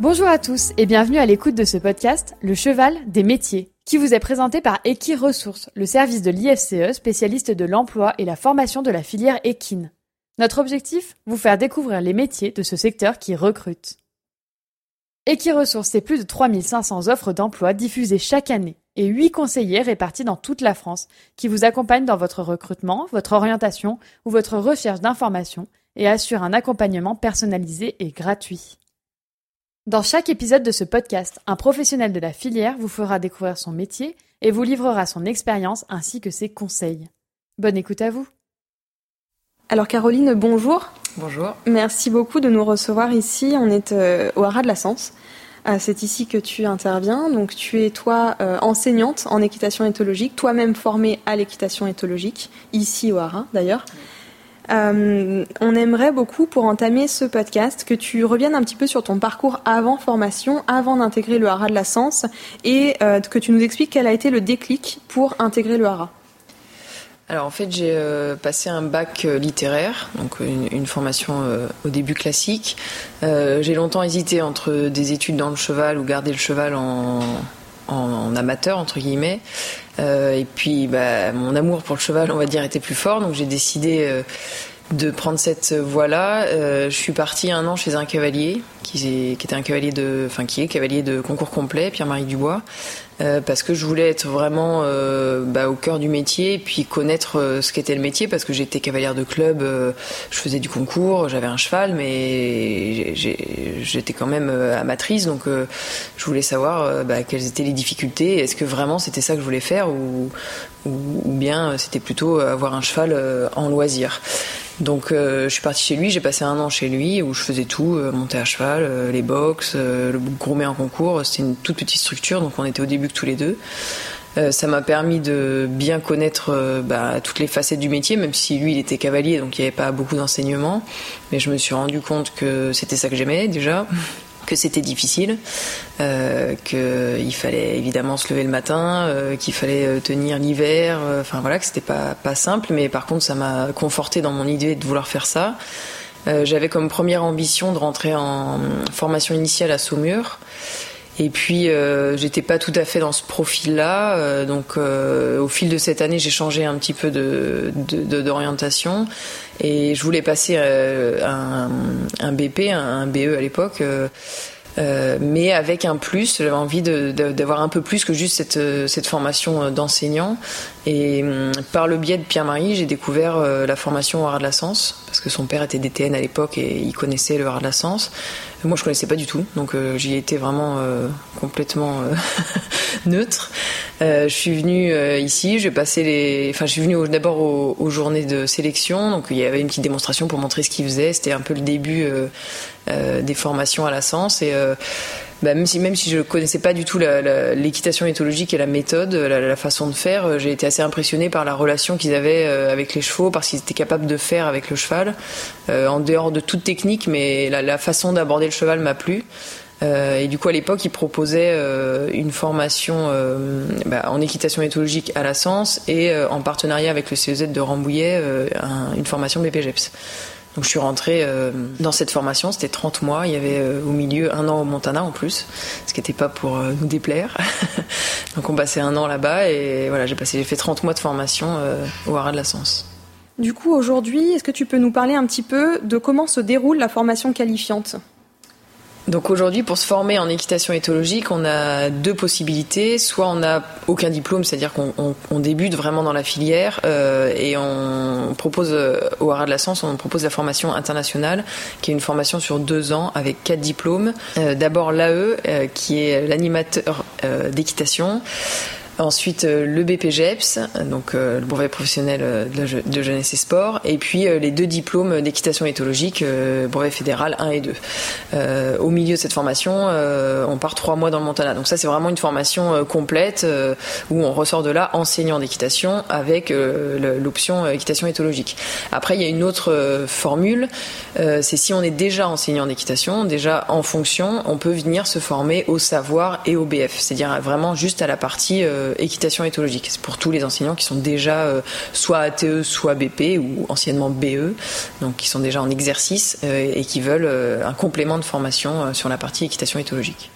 Bonjour à tous et bienvenue à l'écoute de ce podcast Le cheval des métiers, qui vous est présenté par Equi Ressources, le service de l'IFCE spécialiste de l'emploi et la formation de la filière équine. Notre objectif Vous faire découvrir les métiers de ce secteur qui recrute. Equi-Ressources, c'est plus de 3500 offres d'emploi diffusées chaque année et 8 conseillers répartis dans toute la France qui vous accompagnent dans votre recrutement, votre orientation ou votre recherche d'informations et assurent un accompagnement personnalisé et gratuit. Dans chaque épisode de ce podcast, un professionnel de la filière vous fera découvrir son métier et vous livrera son expérience ainsi que ses conseils. Bonne écoute à vous. Alors Caroline, bonjour. Bonjour. Merci beaucoup de nous recevoir ici. On est euh, au Haras de la Sens. Euh, c'est ici que tu interviens. Donc tu es toi euh, enseignante en équitation éthologique, toi-même formée à l'équitation éthologique, ici au Haras d'ailleurs. Euh, on aimerait beaucoup, pour entamer ce podcast, que tu reviennes un petit peu sur ton parcours avant formation, avant d'intégrer le Haras de la Sens, et euh, que tu nous expliques quel a été le déclic pour intégrer le Haras. Alors en fait j'ai euh, passé un bac littéraire, donc une, formation au début classique. j'ai longtemps hésité entre des études dans le cheval ou garder le cheval en, en amateur entre guillemets. Euh, et puis, bah, mon amour pour le cheval, on va dire, était plus fort, donc j'ai décidé euh, de prendre cette voie-là. Euh, je suis partie un an chez un cavalier qui, était un cavalier de, enfin qui est cavalier de concours complet, Pierre-Marie Dubois, euh, parce que je voulais être vraiment euh, bah, au cœur du métier et puis connaître euh, ce qu'était le métier parce que j'étais cavalière de club, je faisais du concours, j'avais un cheval, mais j'étais quand même amatrice, donc je voulais savoir bah, quelles étaient les difficultés, est-ce que vraiment c'était ça que je voulais faire ou, ou, ou bien c'était plutôt avoir un cheval en loisir. Donc euh, je suis partie chez lui, j'ai passé un an chez lui où je faisais tout, euh, monter à cheval, euh, les box, le gourmet en concours. C'était une toute petite structure, donc on était au début que tous les deux. ça m'a permis de bien connaître bah, toutes les facettes du métier, même si lui il était cavalier, donc il n'y avait pas beaucoup d'enseignement. Mais je me suis rendu compte que c'était ça que j'aimais déjà que c'était difficile, euh, qu'il fallait évidemment se lever le matin, euh, qu'il fallait euh, tenir l'hiver, enfin voilà, que c'était pas, pas simple, mais par contre ça m'a conforté dans mon idée de vouloir faire ça. J'avais comme première ambition de rentrer en formation initiale à Saumur. Et puis, euh, j'étais pas tout à fait dans ce profil-là. Euh, donc, euh, au fil de cette année, j'ai changé un petit peu de, d'orientation. Et je voulais passer un, un, BP, un, BE à l'époque. Mais avec un plus, j'avais envie d'avoir un peu plus que juste cette, cette formation d'enseignant. Et hum, par le biais de Pierre-Marie, j'ai découvert la formation au Haras de la Sens, parce que son père était DTN à l'époque et il connaissait le Haras de la Sens. Moi, je connaissais pas du tout, donc euh, j'y étais vraiment euh, complètement euh, neutre. je suis venue ici, j'ai passé les, enfin, je suis venue d'abord aux, journées de sélection, donc il y avait une petite démonstration pour montrer ce qu'ils faisaient. C'était un peu le début des formations à la Sens et bah, même si même si je connaissais pas du tout l'équitation éthologique et la méthode, la, façon de faire, euh, j'ai été assez impressionnée par la relation qu'ils avaient euh, avec les chevaux, parce qu'ils étaient capables de faire avec le cheval, euh, en dehors de toute technique, mais la, façon d'aborder le cheval m'a plu. et du coup, à l'époque, ils proposaient une formation bah, en équitation éthologique à la Sens et en partenariat avec le CEZ de Rambouillet, une formation BPGEPS. Donc je suis rentrée euh, dans cette formation, c'était 30 mois, il y avait euh, au milieu un an au Montana en plus, ce qui n'était pas pour euh, nous déplaire. Donc on passait un an là-bas et voilà, j'ai passé, j'ai fait 30 mois de formation au Haras de la Sens. Du coup, aujourd'hui, est-ce que tu peux nous parler un petit peu de comment se déroule la formation qualifiante? Donc aujourd'hui, pour se former en équitation éthologique, on a deux possibilités. Soit on n'a aucun diplôme, c'est-à-dire qu'on débute vraiment dans la filière euh, et on propose euh, au Haras de la Sens, on propose la formation internationale, qui est une formation sur deux ans avec quatre diplômes. Euh, d'abord l'AE, qui est l'animateur d'équitation. Ensuite, euh, le BPGEPS, donc euh, le brevet professionnel euh, de jeunesse et sport, et puis les deux diplômes d'équitation éthologique, brevet fédéral 1 et 2. au milieu de cette formation, on part trois mois dans le Montana. Donc ça, c'est vraiment une formation complète où on ressort de là enseignant d'équitation avec l'option équitation éthologique. Après, il y a une autre formule, c'est si on est déjà enseignant d'équitation, déjà en fonction, on peut venir se former au savoir et au BF, c'est-à-dire vraiment juste à la partie équitation éthologique. C'est pour tous les enseignants qui sont déjà soit ATE, soit BP ou anciennement BE, donc qui sont déjà en exercice et qui veulent un complément de formation sur la partie équitation éthologique.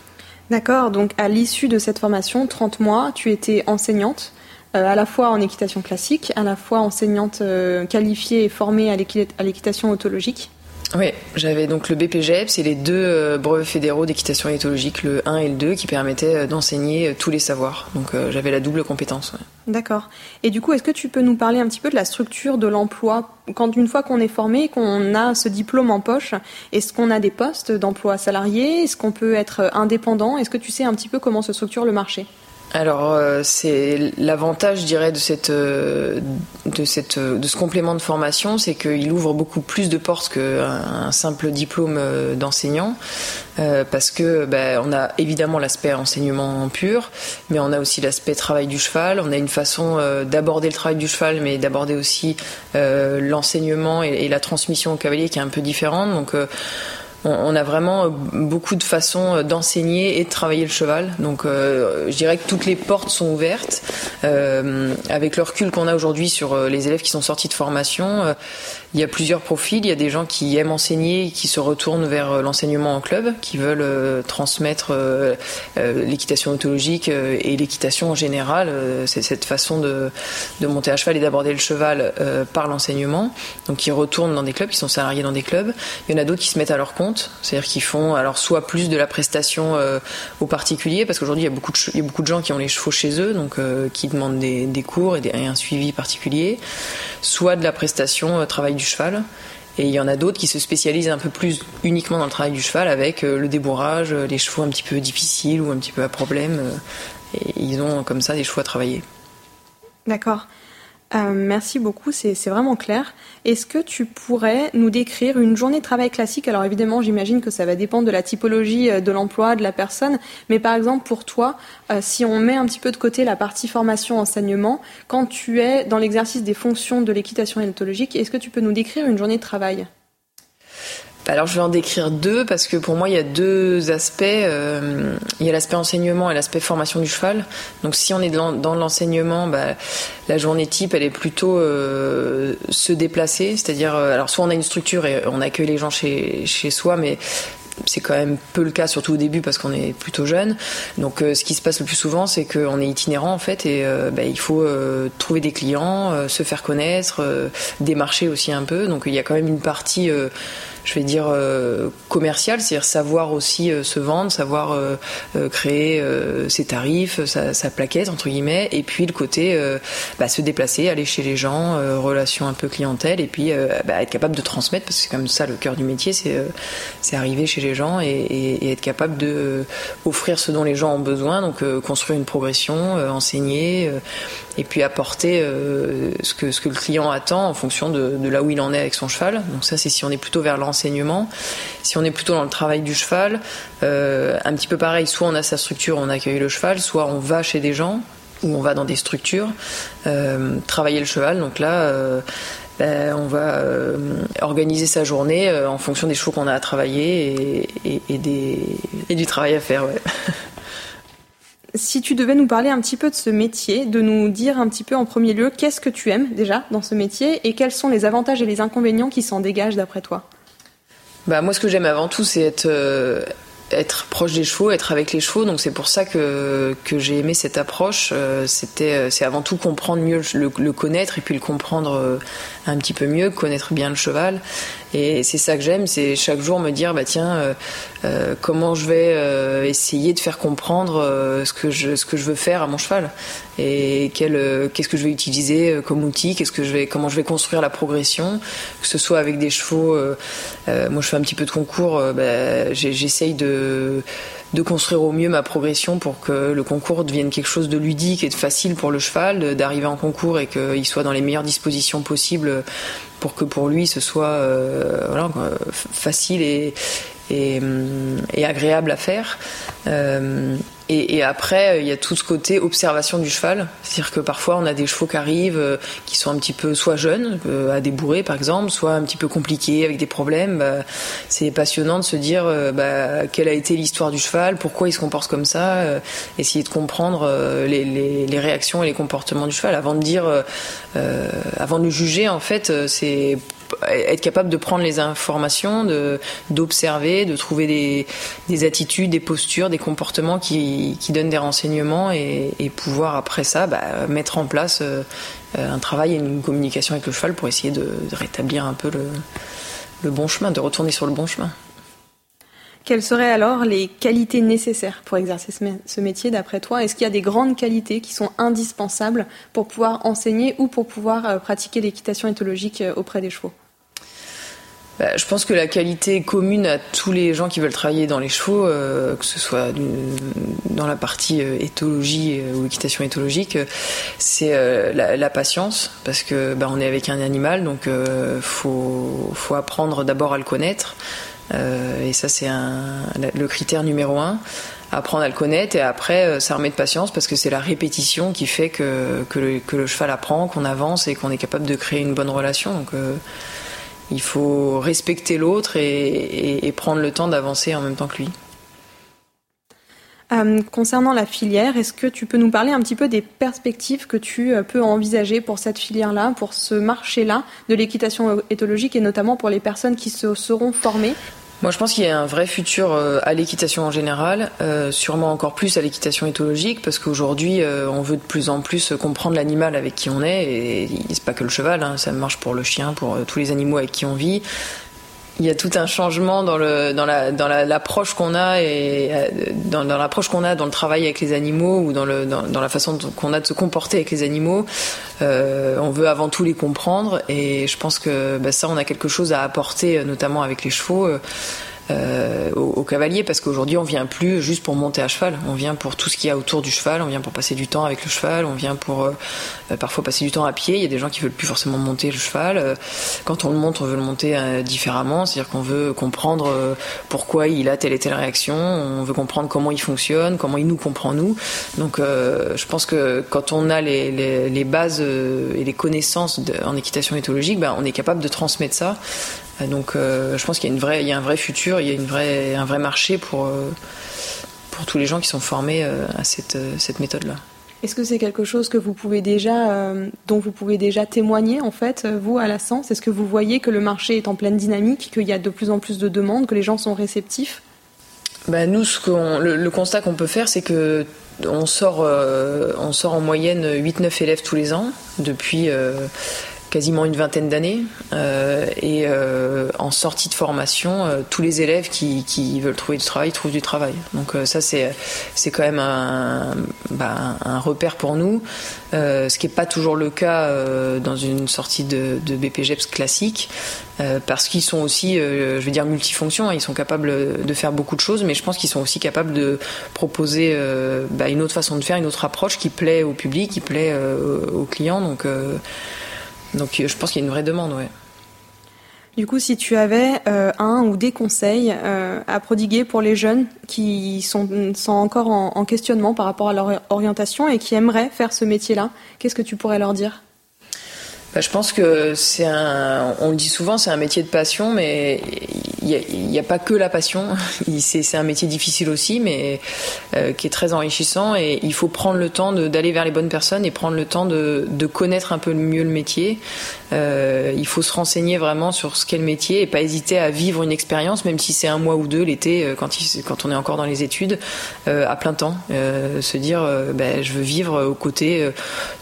D'accord, donc à l'issue de cette formation, 30 mois, tu étais enseignante. à la fois en équitation classique, à la fois enseignante qualifiée et formée à l'équitation autologique. Oui, j'avais donc le BPGEP, c'est les deux euh, brevets fédéraux d'équitation éthologique, le 1 et le 2, qui permettaient euh, d'enseigner euh, tous les savoirs. Donc j'avais la double compétence. D'accord. Et du coup, est-ce que tu peux nous parler un petit peu de la structure de l'emploi? Quand une fois qu'on est formé, qu'on a ce diplôme en poche, est-ce qu'on a des postes d'emploi salarié Est-ce qu'on peut être indépendant? Est-ce que tu sais un petit peu comment se structure le marché? Alors euh, c'est l'avantage, je dirais, de cette, euh, de cette, euh, de ce complément de formation, c'est qu'il ouvre beaucoup plus de portes qu'un simple diplôme d'enseignant, parce que ben, on a évidemment l'aspect enseignement pur, mais on a aussi l'aspect travail du cheval. On a une façon d'aborder le travail du cheval, mais d'aborder aussi l'enseignement et, la transmission au cavalier qui est un peu différente. Donc on, a vraiment euh, beaucoup de façons euh, d'enseigner et de travailler le cheval. Donc euh, je dirais que toutes les portes sont ouvertes. avec le recul qu'on a aujourd'hui sur les élèves qui sont sortis de formation, il y a plusieurs profils. Il y a des gens qui aiment enseigner, qui se retournent vers l'enseignement en club, qui veulent transmettre l'équitation autologique et l'équitation en général. C'est cette façon de, monter à cheval et d'aborder le cheval par l'enseignement. Donc ils retournent dans des clubs, qui sont salariés dans des clubs. Il y en a d'autres qui se mettent à leur compte c'est-à-dire qu'ils font alors soit plus de la prestation euh, aux particuliers, parce qu'aujourd'hui il y a beaucoup de beaucoup de gens qui ont les chevaux chez eux, donc euh, qui demandent des, cours et, un suivi particulier, soit de la prestation euh, travail du cheval. Et il y en a d'autres qui se spécialisent un peu plus uniquement dans le travail du cheval avec le débourrage, les chevaux un petit peu difficiles ou un petit peu à problème. et ils ont comme ça des chevaux à travailler. D'accord. Euh, merci beaucoup, c'est vraiment clair. Est-ce que tu pourrais nous décrire une journée de travail classique? Alors évidemment, j'imagine que ça va dépendre de la typologie euh, de l'emploi, de la personne, mais par exemple pour toi, euh, si on met un petit peu de côté la partie formation-enseignement, quand tu es dans l'exercice des fonctions de l'équitation éthologique, est-ce que tu peux nous décrire une journée de travail? Alors je vais en décrire deux parce que pour moi il y a deux aspects. Euh, il y a l'aspect enseignement et l'aspect formation du cheval. Donc si on est dans, l'enseignement, bah, la journée type elle est plutôt euh, se déplacer, c'est-à-dire euh, alors soit on a une structure et on accueille les gens chez, chez soi, mais c'est quand même peu le cas, surtout au début parce qu'on est plutôt jeune. Donc, ce qui se passe le plus souvent, c'est qu'on est itinérant en fait, et bah, il faut trouver des clients, se faire connaître, démarcher aussi un peu. Donc, il y a quand même une partie je vais dire euh, commercial, c'est-à-dire savoir aussi euh, se vendre, savoir euh, créer ses tarifs, sa, plaquette entre guillemets, et puis le côté bah, se déplacer, aller chez les gens, relation un peu clientèle, et puis bah, être capable de transmettre parce que c'est comme ça le cœur du métier, c'est arriver chez les gens et, être capable de offrir ce dont les gens ont besoin, donc construire une progression, enseigner, et puis apporter ce que ce que le client attend en fonction de, là où il en est avec son cheval. Donc ça c'est si on est plutôt vers si on est plutôt dans le travail du cheval, euh, un petit peu pareil, soit on a sa structure, on accueille le cheval, soit on va chez des gens ou on va dans des structures euh, travailler le cheval. Donc là, euh, ben, on va organiser sa journée en fonction des chevaux qu'on a à travailler et, du travail à faire. Si tu devais nous parler un petit peu de ce métier, de nous dire un petit peu en premier lieu qu'est-ce que tu aimes déjà dans ce métier et quels sont les avantages et les inconvénients qui s'en dégagent d'après toi? Bah moi ce que j'aime avant tout c'est être euh, être proche des chevaux, être avec les chevaux. Donc c'est pour ça que, que j'ai aimé cette approche. Euh, c'était euh, c'est avant tout comprendre mieux le, connaître et puis le comprendre un petit peu mieux, connaître bien le cheval. Et c'est ça que j'aime, c'est chaque jour me dire bah tiens euh, euh, comment je vais euh, essayer de faire comprendre ce que je ce que je veux faire à mon cheval et quel qu'est-ce que je vais utiliser comme outil, qu'est-ce que je vais comment je vais construire la progression, que ce soit avec des chevaux. moi je fais un petit peu de concours, bah, j'essaye de de construire au mieux ma progression pour que le concours devienne quelque chose de ludique et de facile pour le cheval, d'arriver en concours et qu'il soit dans les meilleures dispositions possibles pour que pour lui ce soit euh, facile et, et, agréable à faire. Euh, Et, après, il y a tout ce côté observation du cheval. C'est-à-dire que parfois, on a des chevaux qui arrivent, euh, qui sont un petit peu soit jeunes, euh, à débourrer par exemple, soit un petit peu compliqués, avec des problèmes. Bah, c'est passionnant de se dire euh, bah, quelle a été l'histoire du cheval, pourquoi il se comporte comme ça, essayer de comprendre les, les, réactions et les comportements du cheval avant de dire, avant de le juger. En fait, c'est être capable de prendre les informations, d'observer, de trouver des, des, attitudes, des postures, des comportements qui, donnent des renseignements et, pouvoir après ça bah, mettre en place euh, un travail et une communication avec le cheval pour essayer de, de rétablir un peu le, le bon chemin, de retourner sur le bon chemin. Quelles seraient alors les qualités nécessaires pour exercer ce métier d'après toi? Est-ce qu'il y a des grandes qualités qui sont indispensables pour pouvoir enseigner ou pour pouvoir euh, pratiquer l'équitation éthologique euh, auprès des chevaux? Bah, je pense que la qualité commune à tous les gens qui veulent travailler dans les chevaux, euh, que ce soit dans la partie euh, éthologie euh, ou équitation éthologique, c'est la, patience, parce que bah, on est avec un animal, donc faut, faut apprendre d'abord à le connaître, et ça c'est le critère numéro un apprendre à le connaître et après s'armer de patience parce que c'est la répétition qui fait que, que, le, cheval apprend, qu'on avance et qu'on est capable de créer une bonne relation. Donc il faut respecter l'autre et, prendre le temps d'avancer en même temps que lui. Euh, concernant la filière, est-ce que tu peux nous parler un petit peu des perspectives que tu euh, peux envisager pour cette filière-là, pour ce marché-là de l'équitation éthologique et notamment pour les personnes qui se seront formées? Moi, je pense qu'il y a un vrai futur euh, à l'équitation en général, euh, sûrement encore plus à l'équitation éthologique, parce qu'aujourd'hui, euh, on veut de plus en plus comprendre l'animal avec qui on est, et c'est pas que le cheval, hein, ça marche pour le chien, pour tous les animaux avec qui on vit il y a tout un changement dans le dans la dans l'approche qu'on a et euh, dans, dans l'approche qu'on a dans le travail avec les animaux ou dans le dans, dans la façon qu'on a de se comporter avec les animaux. Euh, on veut avant tout les comprendre et je pense que bah, ça on a quelque chose à apporter notamment avec les chevaux. Euh, euh, au, cavalier parce qu'aujourd'hui on vient plus juste pour monter à cheval, on vient pour tout ce qu'il y a autour du cheval, on vient pour passer du temps avec le cheval, on vient pour euh, euh, parfois passer du temps à pied. Il y a des gens qui veulent plus forcément monter le cheval. quand on le monte, on veut le monter différemment, c'est-à-dire qu'on veut comprendre pourquoi il a telle et telle réaction, on veut comprendre comment il fonctionne, comment il nous comprend nous. Donc je pense que quand on a les, les, les bases et les connaissances en équitation éthologique, ben, on est capable de transmettre ça euh, donc euh, je pense qu'il y a, une vraie, il y a un vrai futur, il y a une vraie, un vrai marché pour, euh, pour tous les gens qui sont formés à cette, cette méthode-là. Est-ce que c'est quelque chose que vous pouvez déjà, dont vous pouvez déjà témoigner en fait, vous à la Sens? Est-ce que vous voyez que le marché est en pleine dynamique, qu'il y a de plus en plus de demandes, que les gens sont réceptifs? Bah, nous, ce le, le, constat qu'on peut faire, c'est que on sort, on sort en moyenne 8-9 élèves tous les ans depuis quasiment une vingtaine d'années. Euh, et euh, en sortie de formation, euh, tous les élèves qui, veulent trouver du travail trouvent du travail. Donc ça, c'est, c'est quand même un, bah, repère pour nous, ce qui n'est pas toujours le cas dans une sortie de, de BPGEPS classique. parce qu'ils sont aussi, je veux dire, multifonctions, hein. ils sont capables de faire beaucoup de choses, mais je pense qu'ils sont aussi capables de proposer bah, une autre façon de faire, une autre approche qui plaît au public, qui plaît aux clients. Donc, donc euh, je pense qu'il y a une vraie demande, ouais. Du coup, si tu avais euh, un ou des conseils euh, à prodiguer pour les jeunes qui sont, encore en, en, questionnement par rapport à leur orientation et qui aimeraient faire ce métier-là, qu'est-ce que tu pourrais leur dire? Bah, je pense que c'est un, on le dit souvent, c'est un métier de passion, mais il n'y a, pas que la passion. C'est un métier difficile aussi, mais euh, qui est très enrichissant. Et il faut prendre le temps d'aller vers les bonnes personnes et prendre le temps de, connaître un peu mieux le métier. Euh, il faut se renseigner vraiment sur ce qu'est le métier et pas hésiter à vivre une expérience, même si c'est un mois ou deux l'été, euh, quand, quand on est encore dans les études, à plein temps. Se dire, ben, je veux vivre aux côtés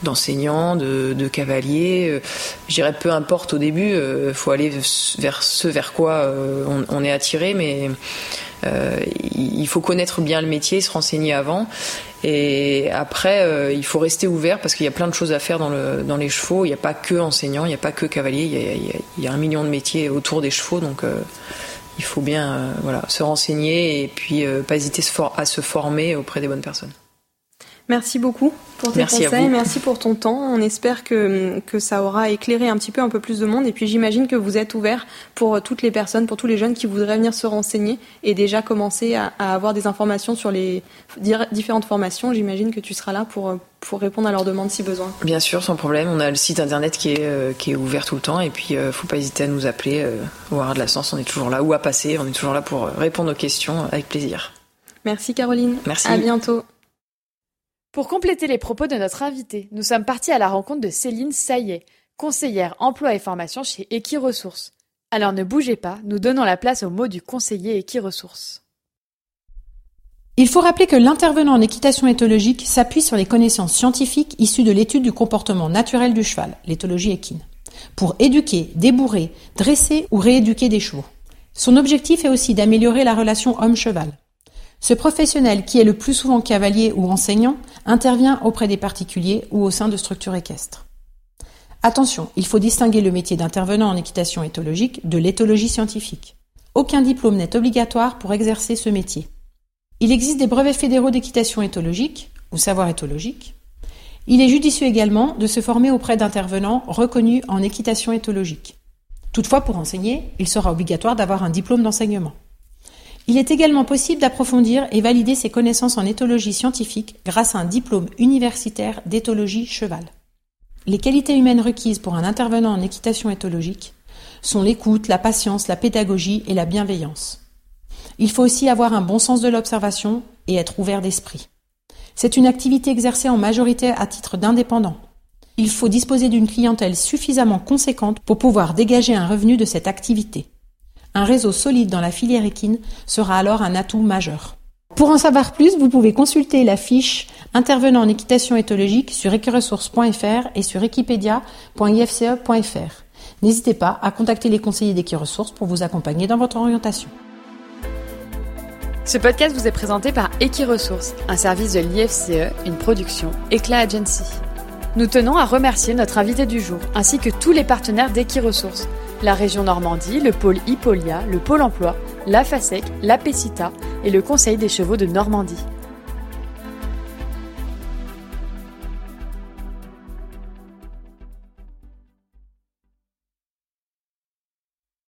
d'enseignants, de, de cavaliers je dirais peu importe au début, il euh, faut aller vers ce vers quoi euh, on, est attiré, mais euh, il faut connaître bien le métier, se renseigner avant. Et après, il faut rester ouvert parce qu'il y a plein de choses à faire dans, le, dans les chevaux. Il n'y a pas que enseignant, il n'y a pas que cavalier. Il y, a, un million de métiers autour des chevaux, donc il faut bien voilà, se renseigner et puis pas hésiter à se former auprès des bonnes personnes. Merci beaucoup pour tes Merci conseils, merci pour ton temps. On espère que, que ça aura éclairé un petit peu un peu plus de monde. Et puis j'imagine que vous êtes ouvert pour toutes les personnes, pour tous les jeunes qui voudraient venir se renseigner et déjà commencer à, à avoir des informations sur les différentes formations. J'imagine que tu seras là pour, pour répondre à leurs demandes si besoin. Bien sûr, sans problème. On a le site internet qui est, euh, qui est ouvert tout le temps. Et puis, euh, faut pas hésiter à nous appeler euh, au Haras de la Sens. On est toujours là. Ou à passer. On est toujours là pour euh, répondre aux questions avec plaisir. Merci Caroline. Merci. À bientôt. Pour compléter les propos de notre invité, nous sommes partis à la rencontre de Céline Saillet, conseillère emploi et formation chez Equiresources. Alors ne bougez pas, nous donnons la place au mot du conseiller Equiresources. Il faut rappeler que l'intervenant en équitation éthologique s'appuie sur les connaissances scientifiques issues de l'étude du comportement naturel du cheval, l'éthologie équine, pour éduquer, débourrer, dresser ou rééduquer des chevaux. Son objectif est aussi d'améliorer la relation homme-cheval. Ce professionnel, qui est le plus souvent cavalier ou enseignant, intervient auprès des particuliers ou au sein de structures équestres. Attention, il faut distinguer le métier d'intervenant en équitation éthologique de l'éthologie scientifique. Aucun diplôme n'est obligatoire pour exercer ce métier. Il existe des brevets fédéraux d'équitation éthologique ou savoir éthologique. Il est judicieux également de se former auprès d'intervenants reconnus en équitation éthologique. Toutefois, pour enseigner, il sera obligatoire d'avoir un diplôme d'enseignement. Il est également possible d'approfondir et valider ses connaissances en éthologie scientifique grâce à un diplôme universitaire d'éthologie cheval. Les qualités humaines requises pour un intervenant en équitation éthologique sont l'écoute, la patience, la pédagogie et la bienveillance. Il faut aussi avoir un bon sens de l'observation et être ouvert d'esprit. C'est une activité exercée en majorité à titre d'indépendant. Il faut disposer d'une clientèle suffisamment conséquente pour pouvoir dégager un revenu de cette activité. Un réseau solide dans la filière équine sera alors un atout majeur. Pour en savoir plus, vous pouvez consulter la fiche intervenant en équitation éthologique sur equiresources.fr et sur equipedia.ifce.fr. N'hésitez pas à contacter les conseillers d'Equiresources pour vous accompagner dans votre orientation. Ce podcast vous est présenté par Equiresources, un service de l'IFCE, une production Eclat Agency. Nous tenons à remercier notre invité du jour, ainsi que tous les partenaires d'Equiresources, la région Normandie, le pôle Hippolia, le pôle emploi, la FASEC, la PECITA et le Conseil des chevaux de Normandie.